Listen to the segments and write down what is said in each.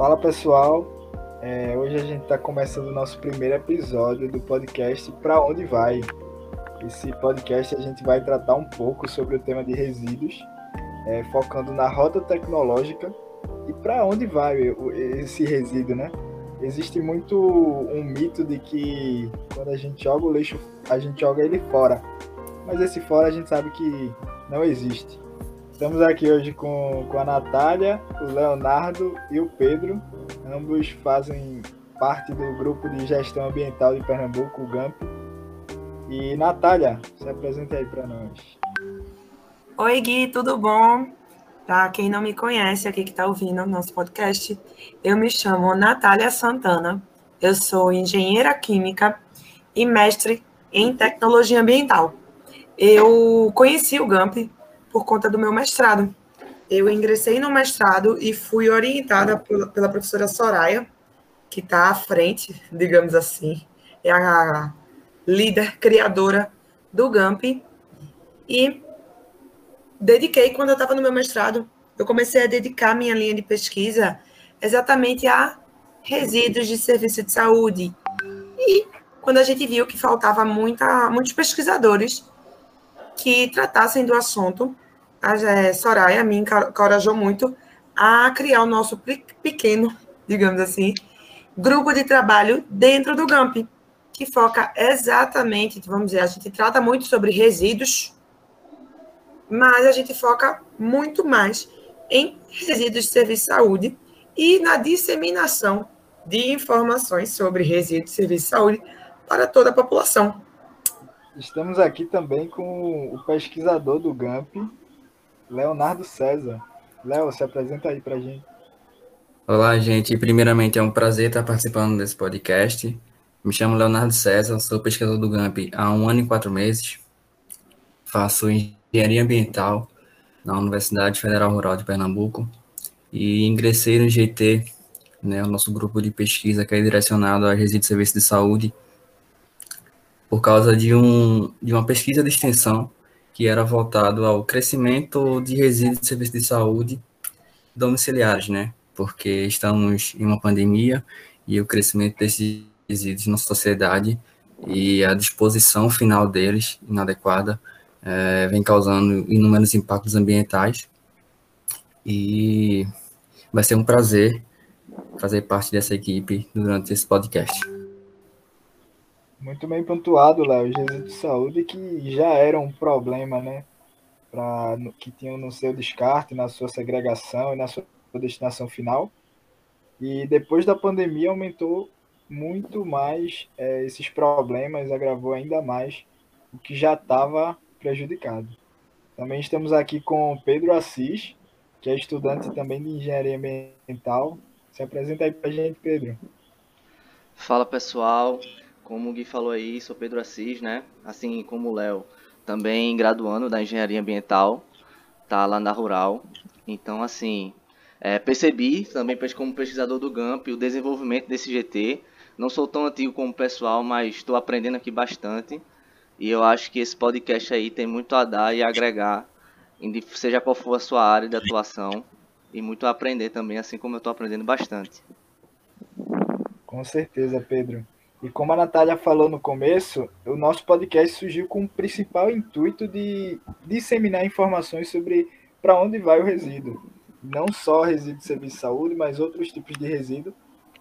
Fala pessoal, é, hoje a gente está começando o nosso primeiro episódio do podcast Para Onde Vai. Esse podcast a gente vai tratar um pouco sobre o tema de resíduos, é, focando na rota tecnológica e para onde vai esse resíduo, né? Existe muito um mito de que quando a gente joga o lixo, a gente joga ele fora. Mas esse fora a gente sabe que não existe. Estamos aqui hoje com, com a Natália, o Leonardo e o Pedro. Ambos fazem parte do grupo de gestão ambiental de Pernambuco, o GAMP. E Natália, se apresenta aí para nós. Oi, Gui, tudo bom? Para quem não me conhece aqui que está ouvindo o nosso podcast, eu me chamo Natália Santana. Eu sou engenheira química e mestre em tecnologia ambiental. Eu conheci o GAMP por conta do meu mestrado. Eu ingressei no mestrado e fui orientada pela professora Soraya, que está à frente, digamos assim, é a líder criadora do GAMP. E dediquei, quando eu estava no meu mestrado, eu comecei a dedicar minha linha de pesquisa exatamente a resíduos de serviço de saúde. E quando a gente viu que faltava muita, muitos pesquisadores que tratassem do assunto, a Soraya me encorajou muito a criar o nosso pequeno, digamos assim, grupo de trabalho dentro do GAMP, que foca exatamente, vamos dizer, a gente trata muito sobre resíduos, mas a gente foca muito mais em resíduos de serviço de saúde e na disseminação de informações sobre resíduos de serviço de saúde para toda a população. Estamos aqui também com o pesquisador do GAMP, Leonardo César. Léo, se apresenta aí para a gente. Olá, gente. Primeiramente, é um prazer estar participando desse podcast. Me chamo Leonardo César, sou pesquisador do GAMP há um ano e quatro meses. Faço engenharia ambiental na Universidade Federal Rural de Pernambuco e ingressei no GT, né, o nosso grupo de pesquisa que é direcionado a resíduos de serviço de saúde, por causa de, um, de uma pesquisa de extensão que era voltado ao crescimento de resíduos de serviços de saúde domiciliares, né? Porque estamos em uma pandemia e o crescimento desses resíduos na sociedade e a disposição final deles, inadequada, é, vem causando inúmeros impactos ambientais. E vai ser um prazer fazer parte dessa equipe durante esse podcast. Muito bem pontuado, Léo. Os de saúde que já eram um problema, né? Pra, que tinham no seu descarte, na sua segregação e na sua destinação final. E depois da pandemia aumentou muito mais é, esses problemas, agravou ainda mais o que já estava prejudicado. Também estamos aqui com Pedro Assis, que é estudante também de engenharia ambiental. Se apresenta aí para a gente, Pedro. Fala pessoal, como o Gui falou aí, sou Pedro Assis, né? Assim como o Léo, também graduando da engenharia ambiental, tá lá na Rural. Então, assim, é, percebi também como pesquisador do GAMP o desenvolvimento desse GT. Não sou tão antigo como o pessoal, mas estou aprendendo aqui bastante. E eu acho que esse podcast aí tem muito a dar e agregar, seja qual for a sua área de atuação, e muito a aprender também, assim como eu estou aprendendo bastante. Com certeza, Pedro. E como a Natália falou no começo, o nosso podcast surgiu com o principal intuito de disseminar informações sobre para onde vai o resíduo. Não só resíduo de serviço de saúde, mas outros tipos de resíduo.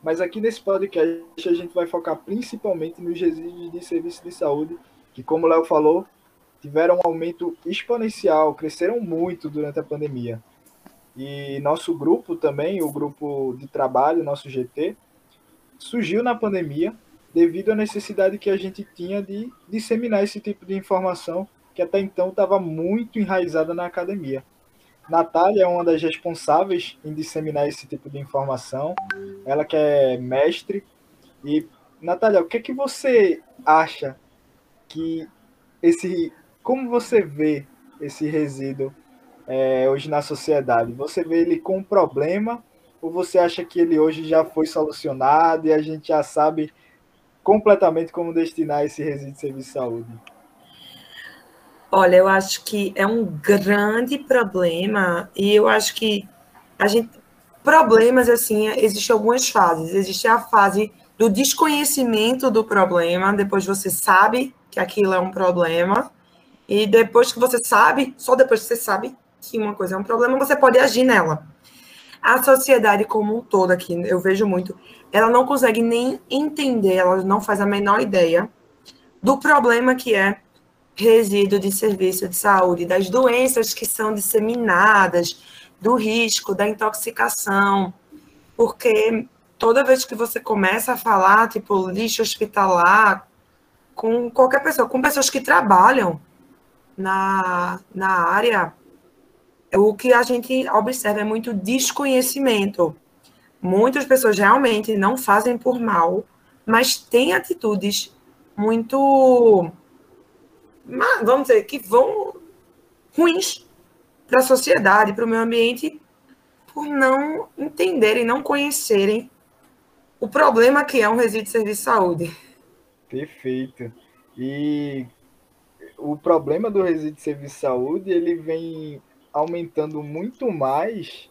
Mas aqui nesse podcast a gente vai focar principalmente nos resíduos de serviço de saúde, que como o Léo falou, tiveram um aumento exponencial, cresceram muito durante a pandemia. E nosso grupo também, o grupo de trabalho, nosso GT, surgiu na pandemia devido à necessidade que a gente tinha de disseminar esse tipo de informação que até então estava muito enraizada na academia. Natália é uma das responsáveis em disseminar esse tipo de informação. Ela que é mestre. E, Natália, o que, é que você acha que esse. Como você vê esse resíduo é, hoje na sociedade? Você vê ele com um problema ou você acha que ele hoje já foi solucionado e a gente já sabe completamente como destinar esse resíduo de serviço de saúde? Olha, eu acho que é um grande problema e eu acho que a gente problemas, assim, existem algumas fases. Existe a fase do desconhecimento do problema, depois você sabe que aquilo é um problema, e depois que você sabe, só depois que você sabe que uma coisa é um problema, você pode agir nela. A sociedade como um todo aqui, eu vejo muito, ela não consegue nem entender, ela não faz a menor ideia do problema que é resíduo de serviço de saúde, das doenças que são disseminadas, do risco, da intoxicação, porque toda vez que você começa a falar, tipo, lixo hospitalar, com qualquer pessoa, com pessoas que trabalham na, na área, o que a gente observa é muito desconhecimento. Muitas pessoas realmente não fazem por mal, mas têm atitudes muito, vamos dizer, que vão ruins para a sociedade, para o meio ambiente, por não entenderem, não conhecerem o problema que é um resíduo de serviço de saúde. Perfeito. E o problema do resíduo de serviço de saúde, ele vem aumentando muito mais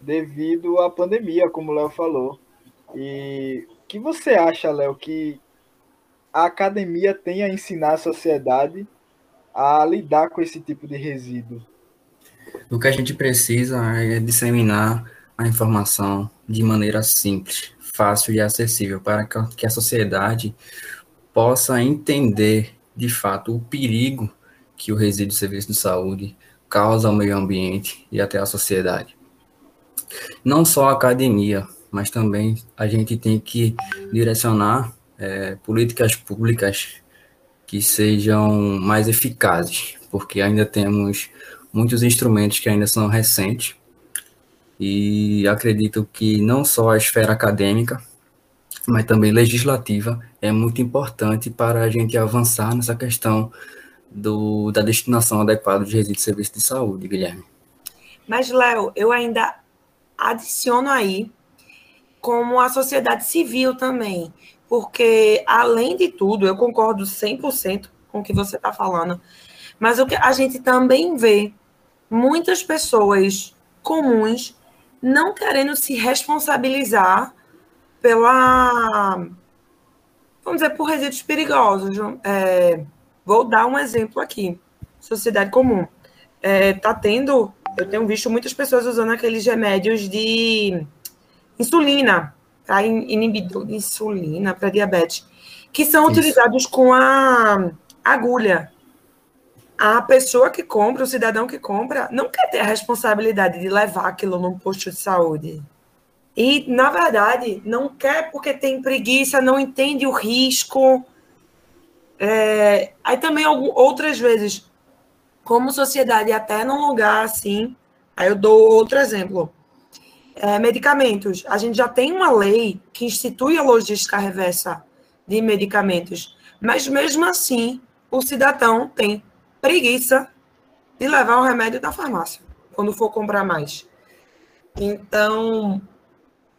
devido à pandemia, como o Léo falou. E o que você acha, Léo, que a academia tem a ensinar a sociedade a lidar com esse tipo de resíduo? O que a gente precisa é disseminar a informação de maneira simples, fácil e acessível, para que a sociedade possa entender de fato o perigo que o resíduo de serviço de saúde causa ao meio ambiente e até à sociedade. Não só a academia, mas também a gente tem que direcionar é, políticas públicas que sejam mais eficazes, porque ainda temos muitos instrumentos que ainda são recentes e acredito que não só a esfera acadêmica, mas também legislativa é muito importante para a gente avançar nessa questão do, da destinação adequada de resíduos de serviço de saúde, Guilherme. Mas, Léo, eu ainda adiciono aí como a sociedade civil também, porque, além de tudo, eu concordo 100% com o que você está falando, mas o que a gente também vê muitas pessoas comuns não querendo se responsabilizar pela, vamos dizer, por resíduos perigosos. É, Vou dar um exemplo aqui. Sociedade comum. É, tá tendo, eu tenho visto muitas pessoas usando aqueles remédios de insulina, para inibidor de insulina, para diabetes, que são Isso. utilizados com a agulha. A pessoa que compra, o cidadão que compra, não quer ter a responsabilidade de levar aquilo num posto de saúde. E, na verdade, não quer porque tem preguiça, não entende o risco, é, aí também outras vezes, como sociedade, até num lugar assim, aí eu dou outro exemplo. É, medicamentos. A gente já tem uma lei que institui a logística reversa de medicamentos, mas mesmo assim, o cidadão tem preguiça de levar o remédio da farmácia, quando for comprar mais. Então,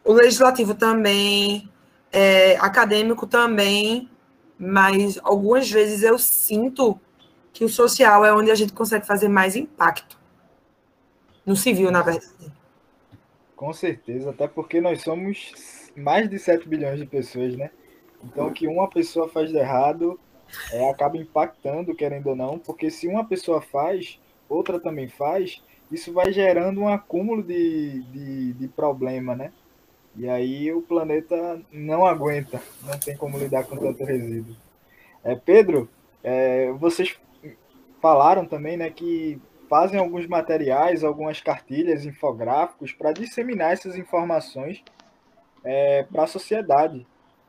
o legislativo também, é, acadêmico também, mas algumas vezes eu sinto que o social é onde a gente consegue fazer mais impacto. No civil, na verdade. Com certeza, até porque nós somos mais de 7 bilhões de pessoas, né? Então, que uma pessoa faz de errado é, acaba impactando, querendo ou não, porque se uma pessoa faz, outra também faz, isso vai gerando um acúmulo de, de, de problema, né? E aí o planeta não aguenta, não tem como lidar com tanto resíduo. É, Pedro, é, vocês falaram também né, que fazem alguns materiais, algumas cartilhas, infográficos para disseminar essas informações é, para a sociedade.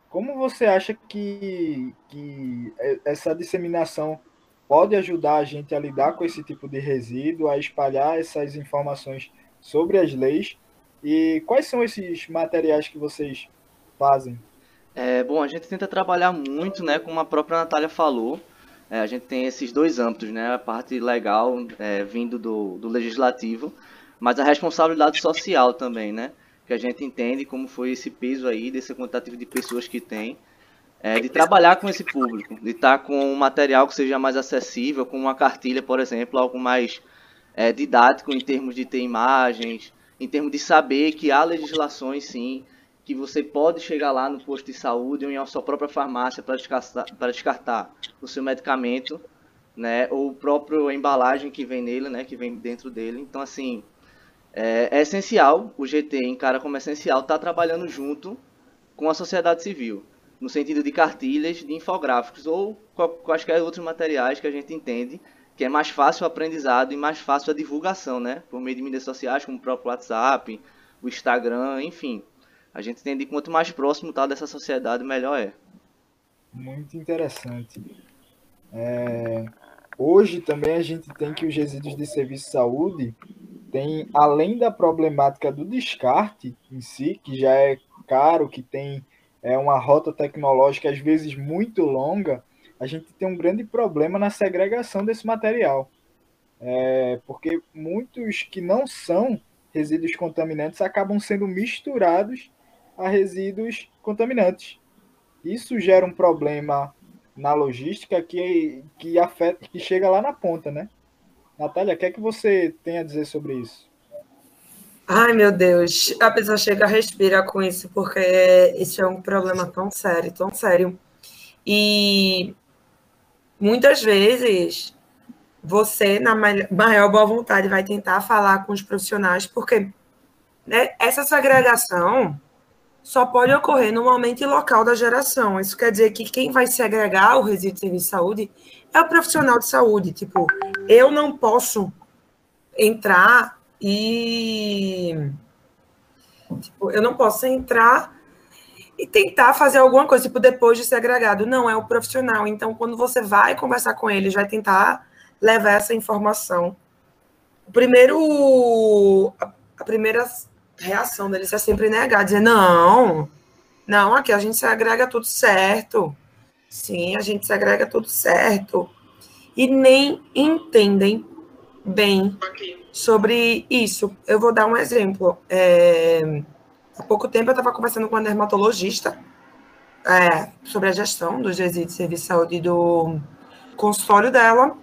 Como você acha que, que essa disseminação pode ajudar a gente a lidar com esse tipo de resíduo, a espalhar essas informações sobre as leis e quais são esses materiais que vocês fazem? É, bom, a gente tenta trabalhar muito, né, como a própria Natália falou. É, a gente tem esses dois âmbitos, né, a parte legal é, vindo do, do legislativo, mas a responsabilidade social também, né, que a gente entende como foi esse peso aí, desse quantitativo de pessoas que tem, é, de trabalhar com esse público, de estar com um material que seja mais acessível, com uma cartilha, por exemplo, algo mais é, didático em termos de ter imagens, em termos de saber que há legislações, sim, que você pode chegar lá no posto de saúde ou em sua própria farmácia para descartar, descartar o seu medicamento, né, ou o próprio embalagem que vem nele, né, que vem dentro dele. Então, assim, é, é essencial, o GT encara como essencial estar tá trabalhando junto com a sociedade civil, no sentido de cartilhas, de infográficos ou quaisquer outros materiais que a gente entende que é mais fácil o aprendizado e mais fácil a divulgação, né? Por meio de mídias sociais, como o próprio WhatsApp, o Instagram, enfim. A gente entende que quanto mais próximo está dessa sociedade, melhor é. Muito interessante. É... Hoje também a gente tem que os resíduos de serviço de saúde tem, além da problemática do descarte em si, que já é caro, que tem é, uma rota tecnológica às vezes muito longa, a gente tem um grande problema na segregação desse material. É, porque muitos que não são resíduos contaminantes acabam sendo misturados a resíduos contaminantes. Isso gera um problema na logística que, que afeta, que chega lá na ponta, né? Natália, o que é que você tem a dizer sobre isso? Ai, meu Deus, a pessoa chega a respirar com isso, porque isso é um problema tão sério, tão sério. E muitas vezes você, na maior boa vontade, vai tentar falar com os profissionais, porque né, essa segregação só pode ocorrer no momento e local da geração. Isso quer dizer que quem vai segregar o resíduo de serviço de saúde é o profissional de saúde. Tipo, eu não posso entrar e. Tipo, eu não posso entrar e tentar fazer alguma coisa, tipo, depois de ser agregado. Não, é o profissional. Então, quando você vai conversar com ele, vai tentar levar essa informação. O primeiro, a, primeira reação deles é sempre negar, dizer, não, não, aqui a gente se agrega tudo certo. Sim, a gente se agrega tudo certo. E nem entendem bem sobre isso. Eu vou dar um exemplo. É Há pouco tempo eu estava conversando com uma dermatologista é, sobre a gestão dos resíduos de serviço de saúde do consultório dela.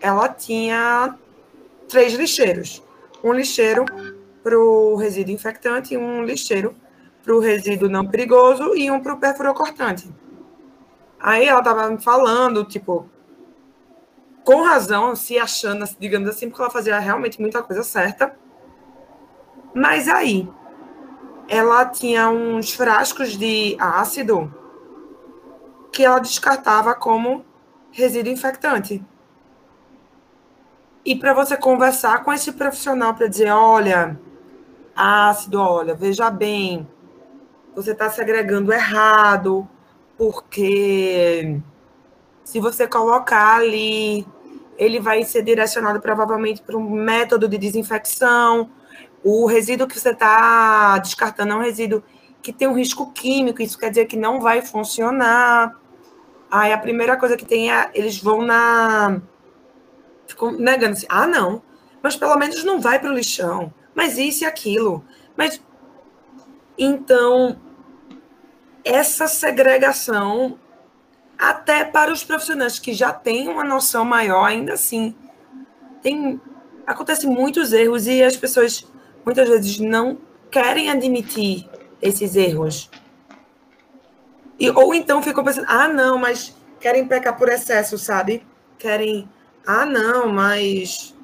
Ela tinha três lixeiros. Um lixeiro para o resíduo infectante, um lixeiro para o resíduo não perigoso e um para o perfurocortante. Aí ela estava me falando, tipo, com razão, se achando, digamos assim, porque ela fazia realmente muita coisa certa. Mas aí, ela tinha uns frascos de ácido que ela descartava como resíduo infectante. E para você conversar com esse profissional para dizer, olha, ácido, olha, veja bem, você está segregando errado, porque se você colocar ali, ele vai ser direcionado provavelmente para um método de desinfecção, o resíduo que você está descartando é um resíduo que tem um risco químico, isso quer dizer que não vai funcionar. Aí a primeira coisa que tem é, eles vão na. Ficam negando assim, ah, não, mas pelo menos não vai para o lixão. Mas isso e aquilo. Mas. Então, essa segregação, até para os profissionais que já têm uma noção maior, ainda assim, tem, acontece muitos erros e as pessoas muitas vezes não querem admitir esses erros. E, ou então ficam pensando, ah, não, mas querem pecar por excesso, sabe? Querem, ah, não, mas.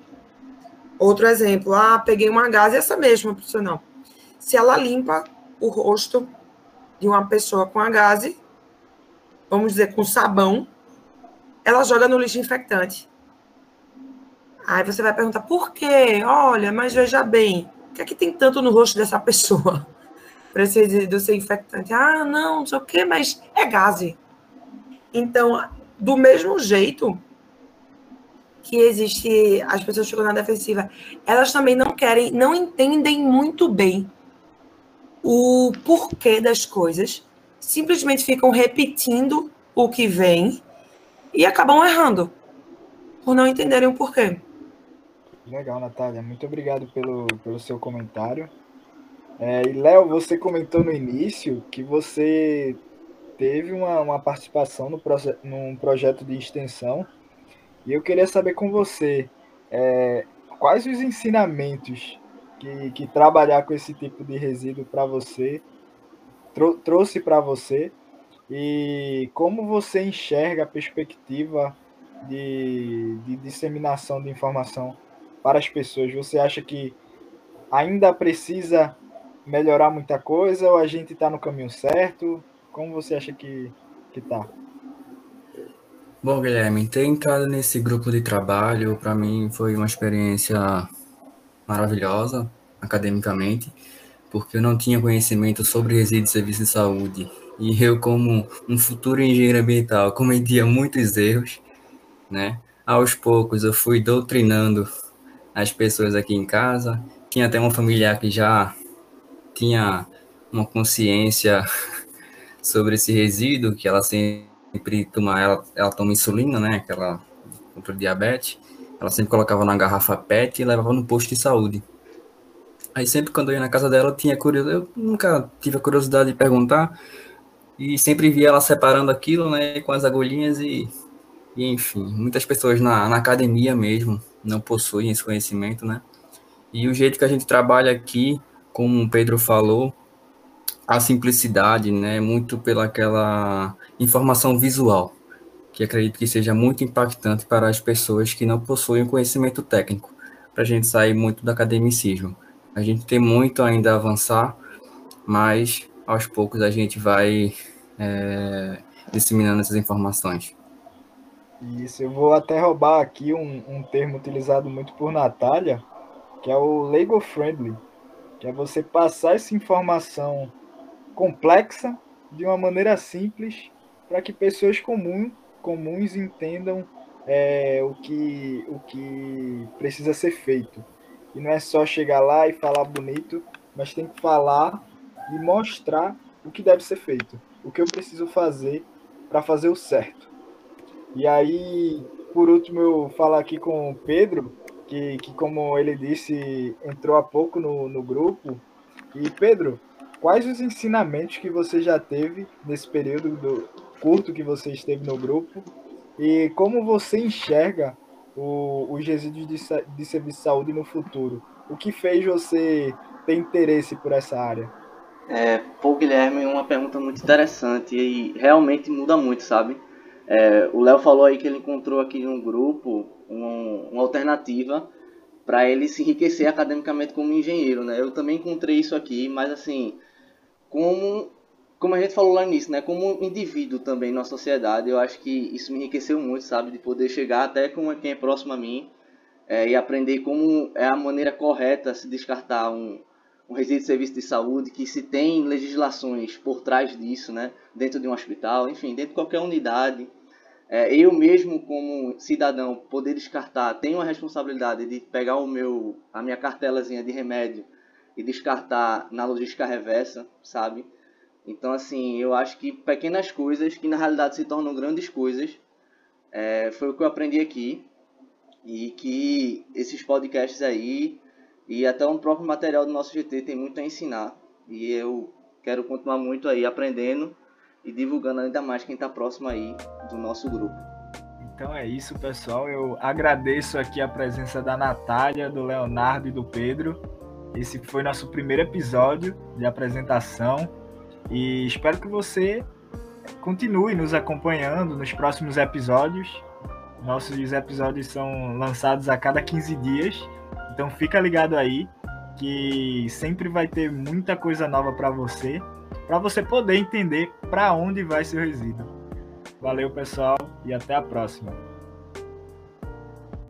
Outro exemplo, ah, peguei uma gás, essa mesma profissional. Se ela limpa o rosto de uma pessoa com a gase, vamos dizer, com sabão, ela joga no lixo infectante. Aí você vai perguntar, por quê? Olha, mas veja bem, o que é que tem tanto no rosto dessa pessoa? Para ser, ser infectante. Ah, não, não sei o quê, mas é gase. Então, do mesmo jeito que existe, as pessoas ficam na defensiva, elas também não querem, não entendem muito bem o porquê das coisas, simplesmente ficam repetindo o que vem e acabam errando por não entenderem o porquê. Legal, Natália. Muito obrigado pelo, pelo seu comentário. É, e, Léo, você comentou no início que você teve uma, uma participação no num projeto de extensão. E eu queria saber com você é, quais os ensinamentos que, que trabalhar com esse tipo de resíduo para você, trou trouxe para você, e como você enxerga a perspectiva de, de disseminação de informação para as pessoas? Você acha que ainda precisa melhorar muita coisa ou a gente está no caminho certo? Como você acha que está? Bom, Guilherme, ter entrado nesse grupo de trabalho para mim foi uma experiência maravilhosa academicamente, porque eu não tinha conhecimento sobre resíduos de serviço de saúde. E eu, como um futuro engenheiro ambiental, cometia muitos erros, né? Aos poucos eu fui doutrinando as pessoas aqui em casa. Tinha até uma familiar que já tinha uma consciência sobre esse resíduo, que ela sempre toma, ela, ela toma insulina, né? Aquela contra o diabetes. Ela sempre colocava na garrafa PET e levava no posto de saúde. Aí sempre quando eu ia na casa dela, eu tinha curiosidade, eu nunca tive a curiosidade de perguntar, e sempre via ela separando aquilo, né, com as agulhinhas e, e enfim, muitas pessoas na, na academia mesmo não possuem esse conhecimento, né? E o jeito que a gente trabalha aqui, como o Pedro falou, a simplicidade, né, muito pela aquela informação visual que acredito que seja muito impactante para as pessoas que não possuem conhecimento técnico, para a gente sair muito do academicismo. A gente tem muito ainda a avançar, mas aos poucos a gente vai é, disseminando essas informações. Isso, eu vou até roubar aqui um, um termo utilizado muito por Natália, que é o Lego Friendly, que é você passar essa informação complexa de uma maneira simples para que pessoas comuns comuns entendam é, o, que, o que precisa ser feito. E não é só chegar lá e falar bonito, mas tem que falar e mostrar o que deve ser feito, o que eu preciso fazer para fazer o certo. E aí, por último, eu falar aqui com o Pedro, que, que como ele disse, entrou há pouco no, no grupo. E Pedro, quais os ensinamentos que você já teve nesse período do, curto que você esteve no grupo e como você enxerga o, os resíduos de, de serviço de saúde no futuro. O que fez você ter interesse por essa área? É, pô, Guilherme, uma pergunta muito interessante e realmente muda muito, sabe? É, o Léo falou aí que ele encontrou aqui no grupo um, uma alternativa para ele se enriquecer academicamente como engenheiro, né? Eu também encontrei isso aqui, mas assim, como como a gente falou lá nisso, né? Como indivíduo também na sociedade, eu acho que isso me enriqueceu muito, sabe? De poder chegar até com quem é próximo a mim é, e aprender como é a maneira correta se descartar um, um resíduo de serviço de saúde, que se tem legislações por trás disso, né? Dentro de um hospital, enfim, dentro de qualquer unidade. É, eu mesmo, como cidadão, poder descartar, tenho a responsabilidade de pegar o meu, a minha cartelazinha de remédio e descartar na logística reversa, sabe? Então, assim, eu acho que pequenas coisas que na realidade se tornam grandes coisas é, foi o que eu aprendi aqui. E que esses podcasts aí e até o próprio material do nosso GT tem muito a ensinar. E eu quero continuar muito aí aprendendo e divulgando ainda mais quem está próximo aí do nosso grupo. Então é isso, pessoal. Eu agradeço aqui a presença da Natália, do Leonardo e do Pedro. Esse foi nosso primeiro episódio de apresentação. E espero que você continue nos acompanhando nos próximos episódios. Nossos episódios são lançados a cada 15 dias, então fica ligado aí que sempre vai ter muita coisa nova para você, para você poder entender para onde vai seu resíduo. Valeu, pessoal, e até a próxima.